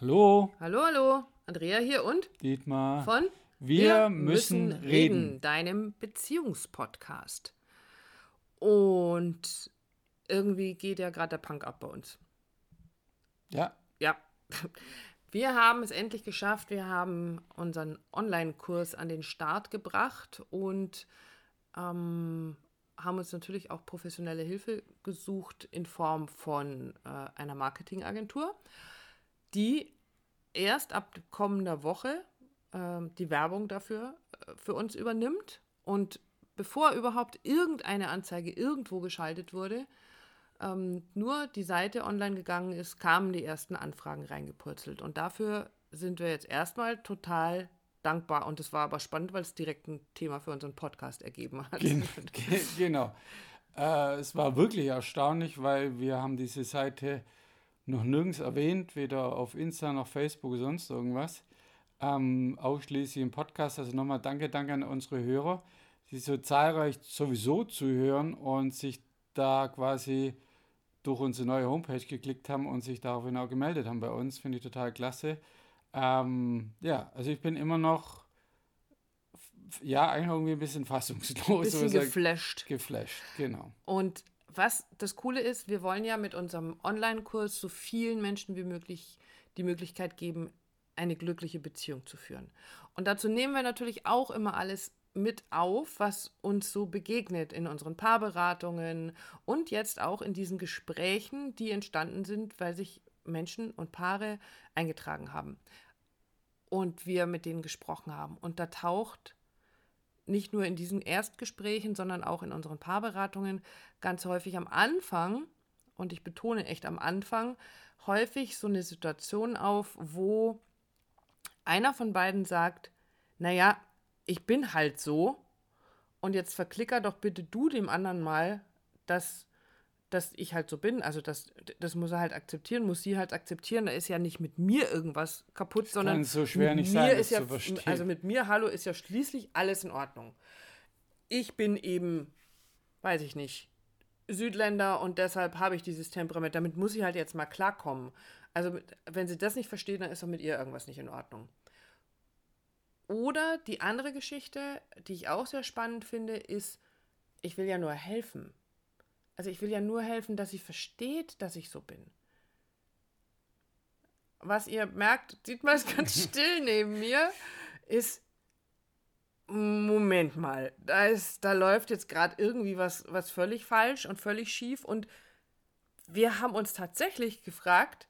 Hallo, Hallo, hallo, Andrea hier und Dietmar. von Wir müssen reden. deinem Beziehungspodcast. Und irgendwie geht ja gerade der Punk ab bei uns. Ja, Ja, wir haben es endlich geschafft. Wir haben unseren Online-Kurs an den Start gebracht und ähm, haben uns natürlich auch professionelle Hilfe gesucht in Form von äh, einer Marketingagentur, die erst ab kommender Woche ähm, die Werbung dafür äh, für uns übernimmt. Und bevor überhaupt irgendeine Anzeige irgendwo geschaltet wurde, ähm, nur die Seite online gegangen ist, kamen die ersten Anfragen reingepurzelt. Und dafür sind wir jetzt erstmal total dankbar. Und es war aber spannend, weil es direkt ein Thema für unseren Podcast ergeben hat. gen ge genau. Äh, es war wirklich erstaunlich, weil wir haben diese Seite noch nirgends erwähnt, weder auf Insta noch Facebook oder sonst irgendwas. Ähm, ausschließlich im Podcast. Also nochmal danke, danke an unsere Hörer, die so zahlreich sowieso zuhören und sich da quasi durch unsere neue Homepage geklickt haben und sich daraufhin auch gemeldet haben bei uns. Finde ich total klasse. Ähm, ja, also ich bin immer noch, ja, eigentlich irgendwie ein bisschen fassungslos. Bisschen oder so geflasht. geflasht, genau. Und was das Coole ist, wir wollen ja mit unserem Online-Kurs so vielen Menschen wie möglich die Möglichkeit geben, eine glückliche Beziehung zu führen. Und dazu nehmen wir natürlich auch immer alles mit auf, was uns so begegnet in unseren Paarberatungen und jetzt auch in diesen Gesprächen, die entstanden sind, weil sich Menschen und Paare eingetragen haben und wir mit denen gesprochen haben. Und da taucht nicht nur in diesen Erstgesprächen, sondern auch in unseren Paarberatungen ganz häufig am Anfang, und ich betone echt am Anfang, häufig so eine Situation auf, wo einer von beiden sagt, naja, ich bin halt so. Und jetzt verklicker doch bitte du dem anderen mal, dass, dass ich halt so bin. Also das, das muss er halt akzeptieren, muss sie halt akzeptieren. Da ist ja nicht mit mir irgendwas kaputt, sondern kann so schwer mit nicht mir sein, das ist ja, zu verstehen. Also mit mir, hallo, ist ja schließlich alles in Ordnung. Ich bin eben, weiß ich nicht, Südländer und deshalb habe ich dieses Temperament. Damit muss ich halt jetzt mal klarkommen. Also wenn sie das nicht versteht, dann ist doch mit ihr irgendwas nicht in Ordnung. Oder die andere Geschichte, die ich auch sehr spannend finde, ist, ich will ja nur helfen. Also ich will ja nur helfen, dass sie versteht, dass ich so bin. Was ihr merkt, sieht man es ganz still neben mir, ist, Moment mal, da, ist, da läuft jetzt gerade irgendwie was, was völlig falsch und völlig schief und wir haben uns tatsächlich gefragt,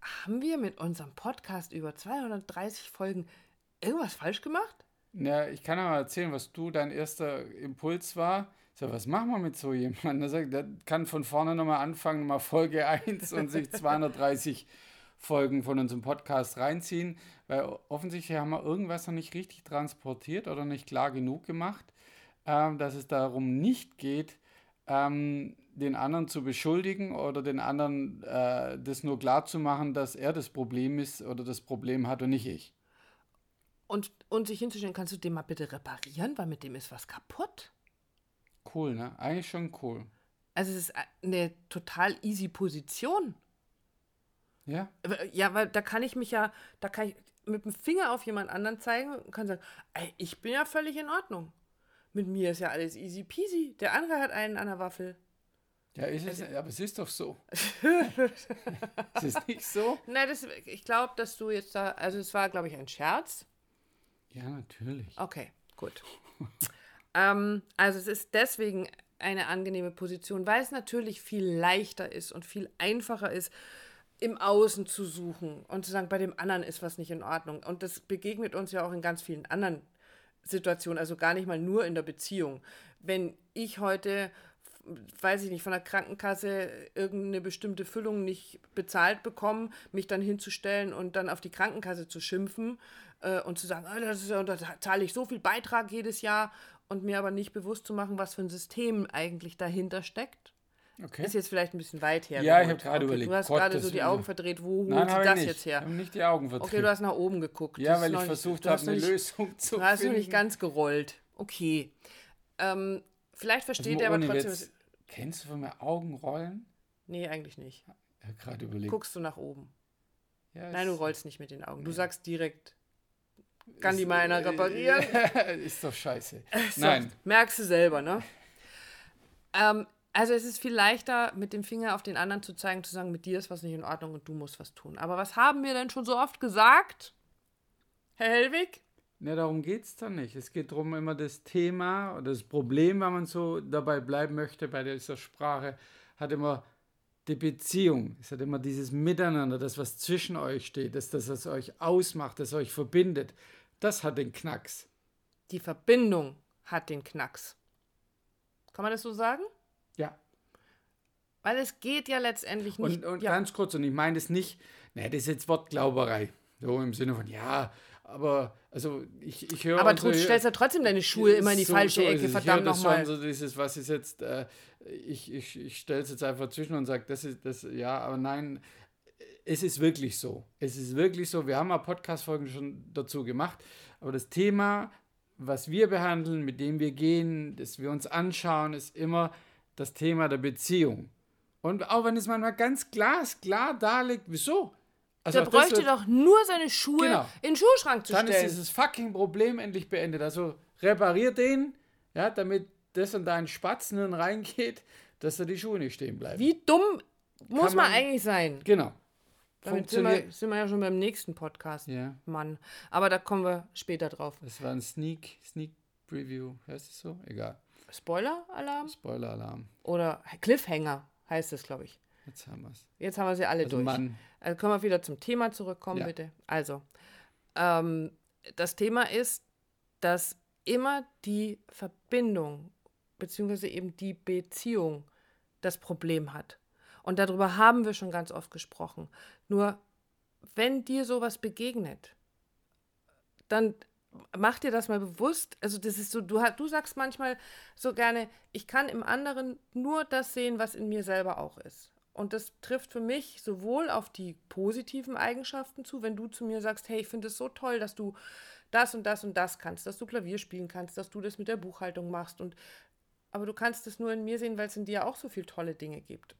haben wir mit unserem Podcast über 230 Folgen irgendwas falsch gemacht? Ja, ich kann aber erzählen, was du, dein erster Impuls war. So, was machen wir mit so jemandem? Der, sagt, der kann von vorne nochmal anfangen, nochmal Folge 1 und sich 230 Folgen von unserem Podcast reinziehen, weil offensichtlich haben wir irgendwas noch nicht richtig transportiert oder nicht klar genug gemacht, ähm, dass es darum nicht geht, ähm, den anderen zu beschuldigen oder den anderen äh, das nur klar zu machen, dass er das Problem ist oder das Problem hat und nicht ich. Und, und sich hinzustellen, kannst du den mal bitte reparieren, weil mit dem ist was kaputt? Cool, ne? Eigentlich schon cool. Also es ist eine total easy Position. Ja? Ja, weil da kann ich mich ja, da kann ich mit dem Finger auf jemand anderen zeigen und kann sagen, ey, ich bin ja völlig in Ordnung. Mit mir ist ja alles easy peasy. Der andere hat einen an der Waffel. Ja, ist es, aber es ist doch so. es ist nicht so? Nein, das, ich glaube, dass du jetzt da, also es war, glaube ich, ein Scherz. Ja, natürlich. Okay, gut. ähm, also es ist deswegen eine angenehme Position, weil es natürlich viel leichter ist und viel einfacher ist, im Außen zu suchen und zu sagen, bei dem anderen ist was nicht in Ordnung. Und das begegnet uns ja auch in ganz vielen anderen Situationen, also gar nicht mal nur in der Beziehung. Wenn ich heute, weiß ich nicht, von der Krankenkasse irgendeine bestimmte Füllung nicht bezahlt bekomme, mich dann hinzustellen und dann auf die Krankenkasse zu schimpfen äh, und zu sagen, ah, das ist, da zahle ich so viel Beitrag jedes Jahr und mir aber nicht bewusst zu machen, was für ein System eigentlich dahinter steckt. Okay. Ist jetzt vielleicht ein bisschen weit her. Ja, ich geholt. hab gerade überlegt, Du hast Gottes gerade so die. Augen verdreht. Wo holt Nein, sie habe das ich nicht. jetzt Ich her? habe nicht die Augen Okay, verdreht. du hast nach oben geguckt. ja, Das weil ich versucht du habe, eine nicht- Lösung zu Du hast finden. nicht ganz gerollt. Okay. Ähm, vielleicht versteht er aber trotzdem. Witz. Kennst du von mir Augenrollen? Nee, eigentlich nicht. Ich habe gerade überlegt. Guckst du nach oben. Ja, Nein, du rollst nicht mit den Augen. Du Ja. sagst direkt, kann die mal einer reparieren? ist doch scheiße. So, Nein. Merkst du selber, ne? Ähm, also es ist viel leichter, mit dem Finger auf den anderen zu zeigen, zu sagen, mit dir ist was nicht in Ordnung und du musst was tun. Aber was haben wir denn schon so oft gesagt? Herr Hellwig? Ne, darum geht es dann nicht. Es geht darum, immer das Thema oder das Problem, wenn man so dabei bleiben möchte bei dieser Sprache, hat immer die Beziehung. Es hat immer dieses Miteinander, das, was zwischen euch steht, das, das, was euch ausmacht, das euch verbindet. Das hat den Knacks. Die Verbindung hat den Knacks. Kann man das so sagen? Ja. Weil es geht ja letztendlich nicht. Und, und ja. ganz kurz, und ich meine das nicht, ne, das ist jetzt Wortglauberei. So im Sinne von, ja, aber, also ich, ich höre. aber du stellst ja trotzdem deine Schuhe immer in die So- falsche so Ecke, es. Ich höre verdammt nochmal. So dieses, was ist jetzt, äh, ich, ich, ich stelle es jetzt einfach zwischen und sage, das ist das, ja, aber nein, es ist wirklich so. Es ist wirklich so. Wir haben mal Podcast-Folgen schon dazu gemacht, aber das Thema, was wir behandeln, mit dem wir gehen, das wir uns anschauen, ist immer das Thema der Beziehung. Und auch wenn es manchmal ganz glasklar da liegt, wieso? Also Der bräuchte wird- doch nur seine Schuhe Genau. in den Schuhschrank zu dann stellen. ist dieses fucking Problem endlich beendet. Also reparier den, ja, damit das in deinen Spatzen reingeht, dass da die Schuhe nicht stehen bleiben. Wie dumm muss man man- eigentlich sein? Genau. Damit sind wir, sind wir ja schon beim nächsten Podcast, Ja, Mann. Aber da kommen wir später drauf. das war ein Sneak, Sneak Preview. Heißt es so? Egal. Spoiler-Alarm? Spoiler-Alarm. Oder Cliffhanger heißt es, glaube ich. Jetzt haben wir es. Jetzt haben wir sie alle Also durch. Mann, Also können wir wieder zum Thema zurückkommen, Ja. bitte. Also, ähm, das Thema ist, dass immer die Verbindung beziehungsweise eben die Beziehung das Problem hat. Und darüber haben wir schon ganz oft gesprochen. Nur wenn dir sowas begegnet, dann mach dir das mal bewusst. Also das ist so, du, du sagst manchmal so gerne, ich kann im anderen nur das sehen, was in mir selber auch ist. Und das trifft für mich sowohl auf die positiven Eigenschaften zu, wenn du zu mir sagst, hey, ich finde es so toll, dass du das und das und das kannst, dass du Klavier spielen kannst, dass du das mit der Buchhaltung machst und aber du kannst es nur in mir sehen, weil es in dir auch so viele tolle Dinge gibt.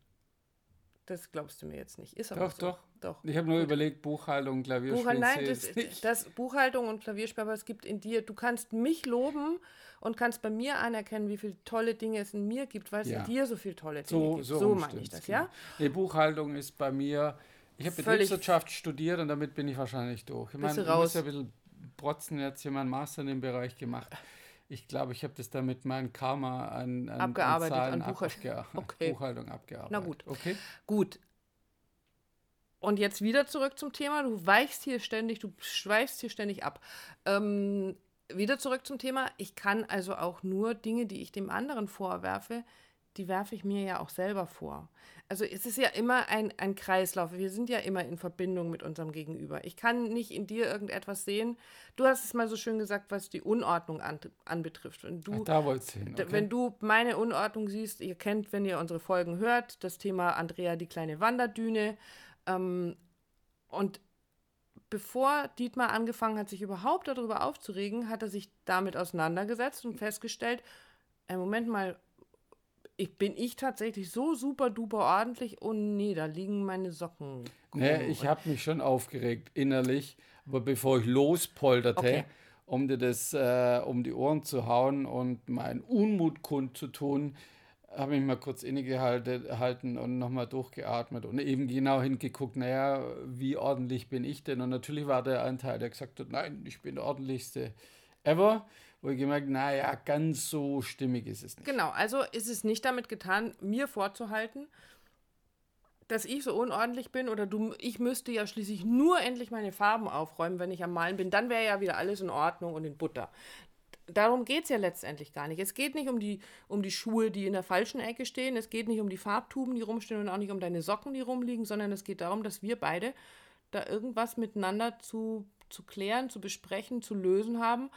Das glaubst du mir jetzt nicht. Ist aber Doch, so. doch. doch. ich habe nur überlegt, Buchhaltung, Klavierspielen Buchhaltung, nein, das, das Buchhaltung und Klavierspiel, aber es gibt in dir, du kannst mich loben und kannst bei mir anerkennen, wie viele tolle Dinge es in mir gibt, weil es Ja. in dir so viele tolle Dinge So, gibt. so, So, meine ich das, ja? genau. Nee, Buchhaltung ist bei mir. Ich habe Betriebswirtschaft studiert und damit bin ich wahrscheinlich durch. Ich meine, du ich muss raus? ja ein bisschen protzen, jetzt hier meinen Master in dem Bereich gemacht. Ich glaube, ich habe das da mit meinem Karma an, an, Abgearbeitet, an, Zahlen an Buchhaltung. abge- Okay. Buchhaltung abgearbeitet. Na gut. Okay. Gut. Und jetzt wieder zurück zum Thema. Du weichst hier ständig, du schweifst hier ständig ab. Ähm, wieder zurück zum Thema. Ich kann also auch nur Dinge, die ich dem anderen vorwerfe, die werfe ich mir ja auch selber vor. Also es ist ja immer ein, ein Kreislauf. Wir sind ja immer in Verbindung mit unserem Gegenüber. Ich kann nicht in dir irgendetwas sehen. Du hast es mal so schön gesagt, was die Unordnung an, anbetrifft. Wenn du Ach, da wolltest du hin. Okay. Wenn du meine Unordnung siehst, ihr kennt, wenn ihr unsere Folgen hört, das Thema Andrea die kleine Wanderdüne. Ähm, und bevor Dietmar angefangen hat, sich überhaupt darüber aufzuregen, hat er sich damit auseinandergesetzt und festgestellt, äh, Moment mal, ich, bin ich tatsächlich so super duper ordentlich? Oh nee, da liegen meine Socken. Nee, krumm. ich habe mich schon aufgeregt innerlich, aber bevor ich lospolterte, Okay. um dir das äh, um die Ohren zu hauen und meinen Unmut kundzutun, habe ich mal kurz innegehalten und nochmal durchgeatmet und eben genau hingeguckt, naja, wie ordentlich bin ich denn? Und natürlich war der ein Teil, der gesagt hat, nein, ich bin der ordentlichste ever, wo ich gemerkt, naja, ganz so stimmig ist es nicht. Genau, also ist es nicht damit getan, mir vorzuhalten, dass ich so unordentlich bin oder du, ich müsste ja schließlich nur endlich meine Farben aufräumen, wenn ich am Malen bin. Dann wäre ja wieder alles in Ordnung und in Butter. Darum geht es ja letztendlich gar nicht. Es geht nicht um die, um die Schuhe, die in der falschen Ecke stehen. Es geht nicht um die Farbtuben, die rumstehen und auch nicht um deine Socken, die rumliegen, sondern es geht darum, dass wir beide da irgendwas miteinander zu, zu klären, zu besprechen, zu lösen haben,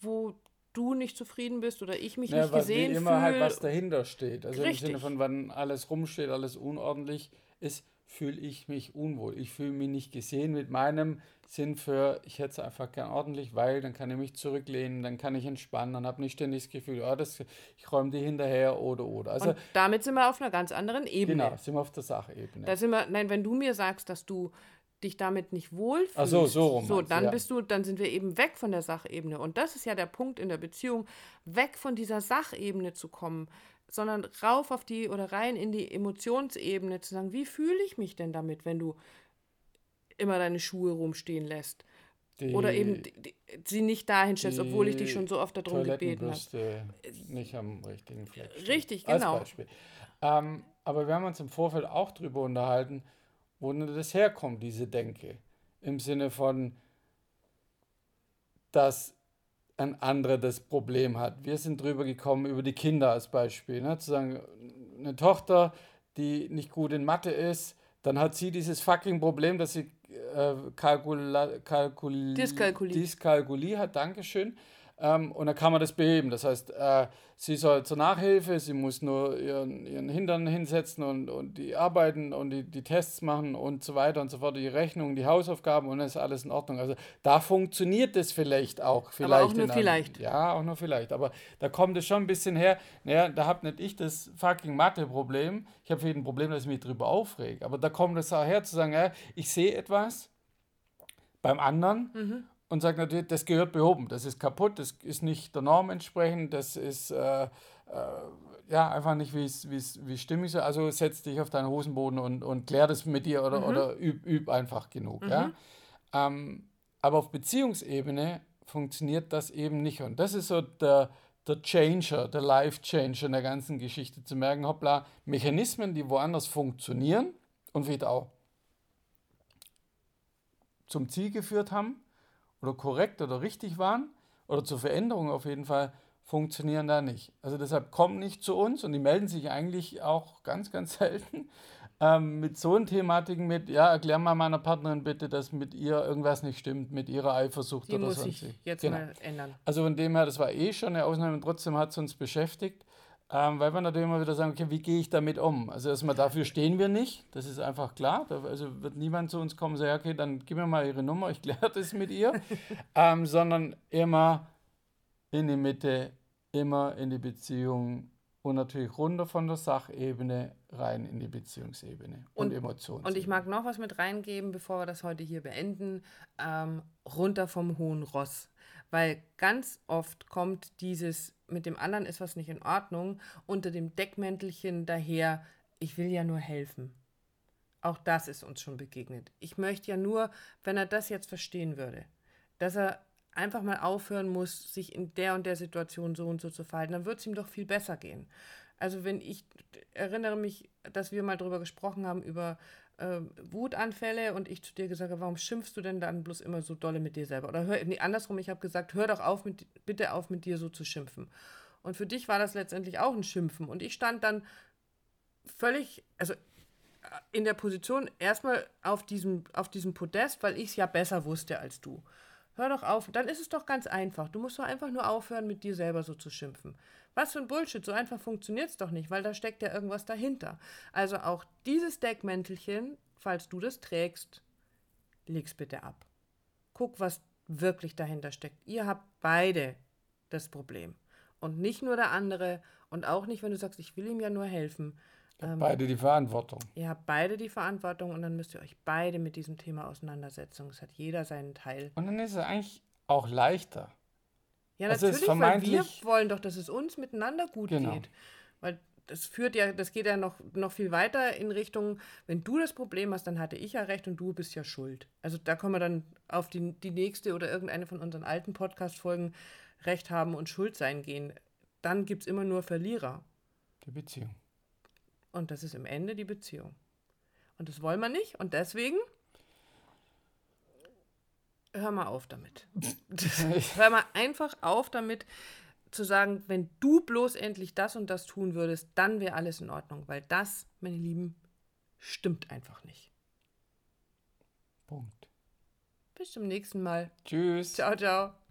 wo du nicht zufrieden bist oder ich mich Ja, nicht gesehen fühle. immer halt was dahinter steht. Also Richtig. im Sinne von, wenn alles rumsteht, alles unordentlich ist, fühle ich mich unwohl. Ich fühle mich nicht gesehen mit meinem Sinn für, ich hätte es einfach gern ordentlich, weil dann kann ich mich zurücklehnen, dann kann ich entspannen, dann habe nicht ständig das Gefühl, ja, das, ich räume die hinterher oder oder. Also Und damit sind wir auf einer ganz anderen Ebene. genau, sind wir auf der Sachebene. Da sind wir, nein, wenn du mir sagst, dass du dich damit nicht wohlfühlst, Ach so, so rum so dann ja. bist du, dann sind wir eben weg von der Sachebene. Und das ist ja der Punkt in der Beziehung, weg von dieser Sachebene zu kommen, sondern rauf auf die oder rein in die Emotionsebene zu sagen, wie fühle ich mich denn damit, wenn du immer deine Schuhe rumstehen lässt? Die Oder eben die, die, sie nicht dahin stellst, obwohl ich dich schon so oft darum gebeten habe. Nicht am richtigen Fleck. Richtig, Als genau. Beispiel. Ähm, aber wir haben uns im Vorfeld auch drüber unterhalten, wo denn das herkommt, diese Denke. Im Sinne von, dass ein anderer das Problem hat. Wir sind drüber gekommen über die Kinder als Beispiel. Ne? Zu sagen, eine Tochter, die nicht gut in Mathe ist, dann hat sie dieses fucking Problem, dass sie äh, Kalkula, Kalkul Dyskalkulie. Dyskalkulie hat, Dankeschön. Ähm, und dann kann man das beheben. Das heißt, äh, sie soll zur Nachhilfe, sie muss nur ihren, ihren Hintern hinsetzen und, und die Arbeiten und die, die Tests machen und so weiter und so fort, die Rechnungen, die Hausaufgaben und dann ist alles in Ordnung. Also da funktioniert das vielleicht auch. Vielleicht auch nur in einem- vielleicht. Ja, auch nur vielleicht. Aber da kommt es schon ein bisschen her, naja, da habe nicht ich das fucking Mathe-Problem. Ich habe ein Problem, dass ich mich drüber aufrege. Aber da kommt es auch her zu sagen, ja, ich sehe etwas beim anderen Mhm. Und sage natürlich, das gehört behoben, das ist kaputt, das ist nicht der Norm entsprechend, das ist äh, äh, ja einfach nicht, wie es stimmig ist. Also setz dich auf deinen Hosenboden und, und klär das mit dir oder, oder üb, üb einfach genug. Ja? Ähm, aber auf Beziehungsebene funktioniert das eben nicht. Und das ist so der, der Changer, der Life-Changer in der ganzen Geschichte, zu merken, hoppla, Mechanismen, die woanders funktionieren und vielleicht auch zum Ziel geführt haben oder korrekt oder richtig waren oder zur Veränderung auf jeden Fall, funktionieren da nicht. Also deshalb kommen nicht zu uns und die melden sich eigentlich auch ganz, ganz selten ähm, mit so einer Thematiken mit, ja, erklär mal meiner Partnerin bitte, dass mit ihr irgendwas nicht stimmt, mit ihrer Eifersucht Die oder muss sonst. sich jetzt Genau. mal ändern. Also von dem her, das war eh schon eine Ausnahme und trotzdem hat es uns beschäftigt, ähm, weil wir natürlich immer wieder sagen, okay, wie gehe ich damit um? Also erstmal dafür stehen wir nicht, das ist einfach klar. Da, also wird niemand zu uns kommen und sagen, okay, dann gib mir mal ihre Nummer, ich kläre das mit ihr. ähm, sondern immer in die Mitte, immer in die Beziehung und natürlich runter von der Sachebene rein in die Beziehungsebene und, Und- Emotionen. Und ich mag noch was mit reingeben, bevor wir das heute hier beenden. Ähm, runter vom hohen Ross. Weil ganz oft kommt dieses, mit dem anderen ist was nicht in Ordnung, unter dem Deckmäntelchen daher, ich will ja nur helfen. Auch das ist uns schon begegnet. Ich möchte ja nur, wenn er das jetzt verstehen würde, dass er einfach mal aufhören muss, sich in der und der Situation so und so zu verhalten, dann wird es ihm doch viel besser gehen. Also wenn ich erinnere mich, dass wir mal darüber gesprochen haben, über ähm, Wutanfälle und ich zu dir gesagt habe, warum schimpfst du denn dann bloß immer so dolle mit dir selber? Oder hör, nee, andersrum, ich habe gesagt, hör doch auf mit, bitte auf mit dir so zu schimpfen. Und für dich war das letztendlich auch ein Schimpfen. Und ich stand dann völlig, also in der Position erstmal auf diesem, auf diesem Podest, weil ich es ja besser wusste als du. Hör doch auf, dann ist es doch ganz einfach. Du musst doch einfach nur aufhören, mit dir selber so zu schimpfen. Was für ein Bullshit, so einfach funktioniert es doch nicht, weil da steckt ja irgendwas dahinter. Also auch dieses Deckmäntelchen, falls du das trägst, leg's bitte ab. Guck, was wirklich dahinter steckt. Ihr habt beide das Problem. Und nicht nur der andere und auch nicht, wenn du sagst, ich will ihm ja nur helfen. Beide die Verantwortung. Ihr habt beide die Verantwortung und dann müsst ihr euch beide mit diesem Thema auseinandersetzen. Es hat jeder seinen Teil. Und dann ist es eigentlich auch leichter. Ja, Also natürlich, weil wir wollen doch, dass es uns miteinander gut Genau. geht. Weil das führt ja, das geht ja noch, noch viel weiter in Richtung, wenn du das Problem hast, dann hatte ich ja recht und du bist ja schuld. Also da können wir dann auf die, die nächste oder irgendeine von unseren alten Podcast-Folgen Recht haben und Schuld sein gehen. Dann gibt es immer nur Verlierer. Die Beziehung. Und das ist im Ende die Beziehung. Und das wollen wir nicht. Und deswegen hör mal auf damit. hör mal einfach auf damit zu sagen, wenn du bloß endlich das und das tun würdest, dann wäre alles in Ordnung. Weil das, meine Lieben, stimmt einfach nicht. Punkt. Bis zum nächsten Mal. Tschüss. Ciao, ciao.